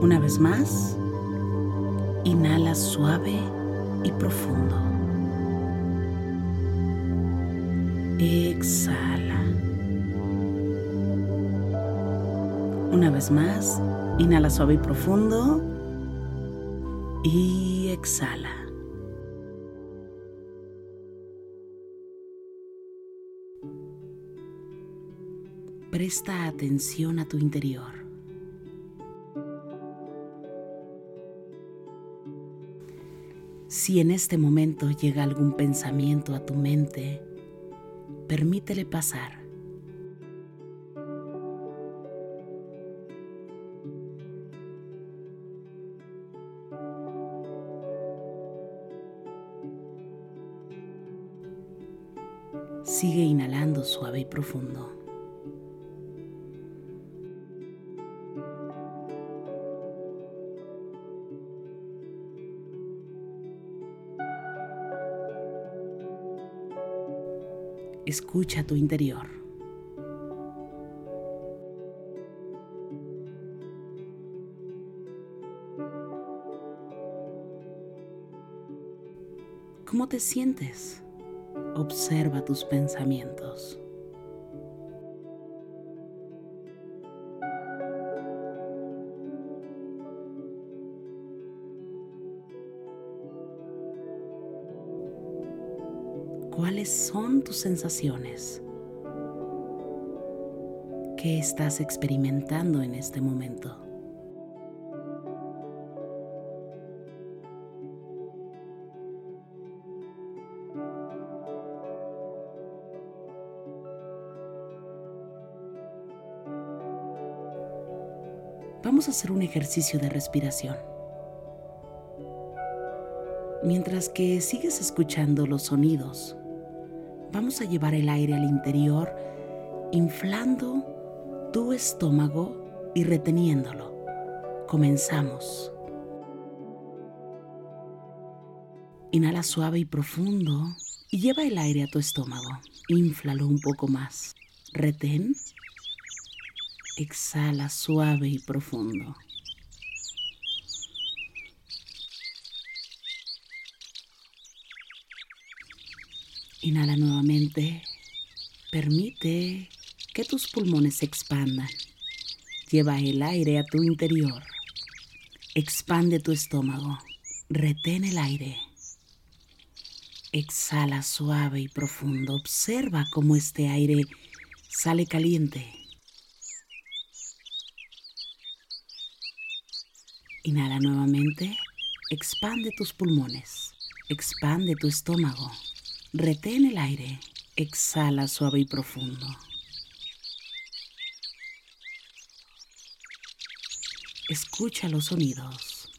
Una vez más, inhala suave y profundo. Exhala. Una vez más, inhala suave y profundo. Y exhala. Presta atención a tu interior. Si en este momento llega algún pensamiento a tu mente, permítele pasar. Sigue inhalando suave y profundo. Escucha tu interior. ¿Cómo te sientes? Observa tus pensamientos. ¿Cuáles son tus sensaciones? ¿Qué estás experimentando en este momento? Vamos a hacer un ejercicio de respiración. Mientras que sigues escuchando los sonidos, vamos a llevar el aire al interior, inflando tu estómago y reteniéndolo. Comenzamos. Inhala suave y profundo y lleva el aire a tu estómago. Inflalo un poco más. Retén. Exhala suave y profundo. Inhala nuevamente. Permite que tus pulmones se expandan. Lleva el aire a tu interior. Expande tu estómago. Retén el aire. Exhala suave y profundo. Observa cómo este aire sale caliente. Inhala nuevamente. Expande tus pulmones. Expande tu estómago. Retén el aire. Exhala suave y profundo. Escucha los sonidos.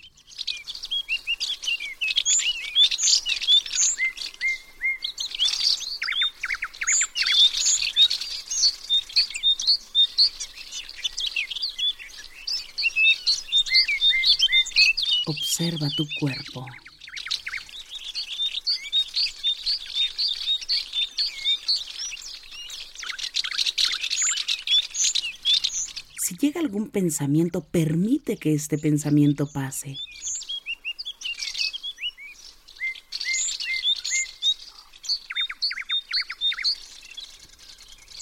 Observa tu cuerpo. Si llega algún pensamiento, permite que este pensamiento pase.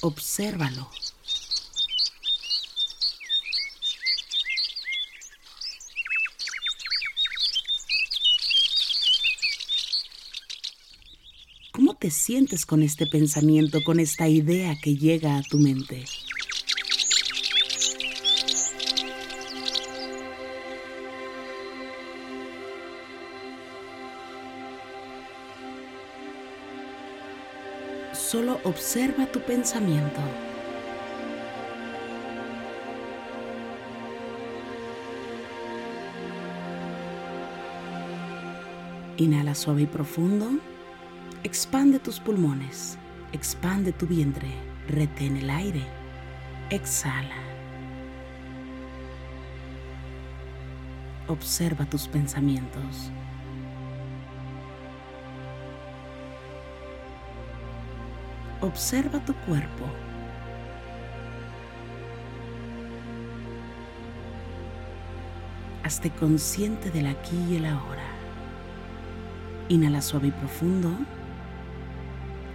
Obsérvalo. ¿Cómo te sientes con este pensamiento, con esta idea que llega a tu mente? Observa tu pensamiento. Inhala suave y profundo. Expande tus pulmones. Expande tu vientre. Retén el aire. Exhala. Observa tus pensamientos. Observa tu cuerpo. Hazte consciente del aquí y el ahora. Inhala suave y profundo.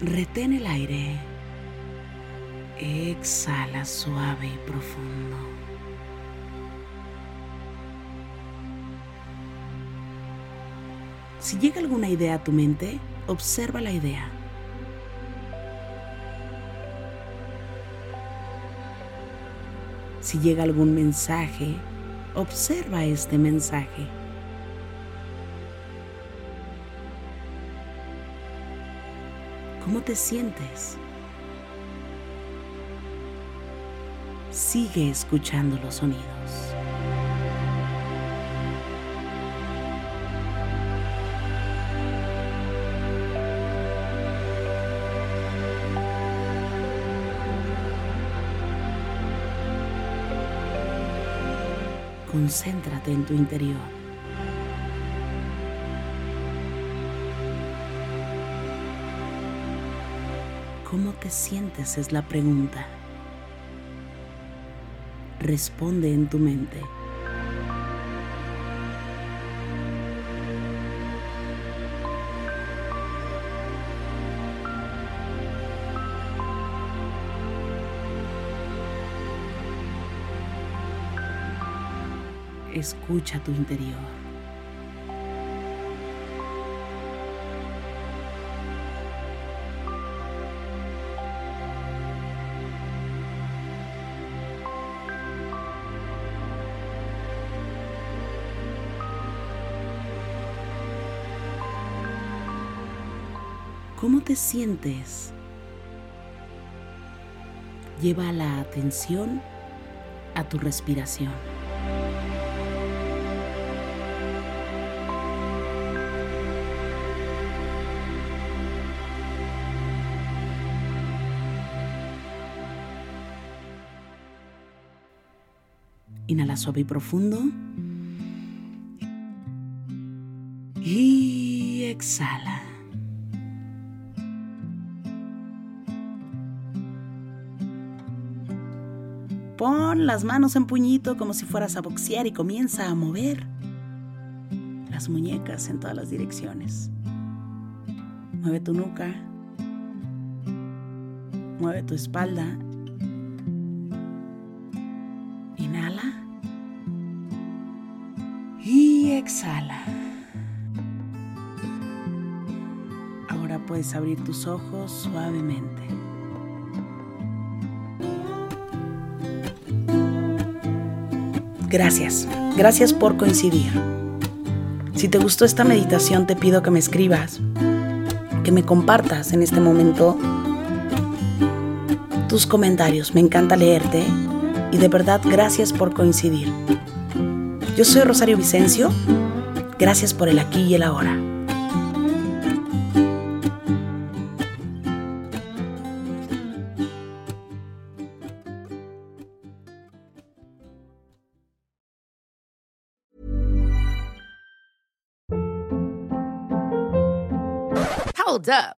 Retén el aire. Exhala suave y profundo. Si llega alguna idea a tu mente, observa la idea. Si llega algún mensaje, observa este mensaje. ¿Cómo te sientes? Sigue escuchando los sonidos. Concéntrate en tu interior. ¿Cómo te sientes? Es la pregunta. Responde en tu mente. Escucha tu interior. ¿Cómo te sientes? Lleva la atención a tu respiración. Inhala suave y profundo. Y exhala. Pon las manos en puñito como si fueras a boxear y comienza a mover las muñecas en todas las direcciones. Mueve tu nuca. Mueve tu espalda. Exhala. Ahora puedes abrir tus ojos suavemente. Gracias, gracias por coincidir. Si te gustó esta meditación te pido que me escribas, que me compartas en este momento tus comentarios. Me encanta leerte y de verdad gracias por coincidir. Yo soy Rosario Vicencio. Gracias por el aquí y el ahora. Hold up.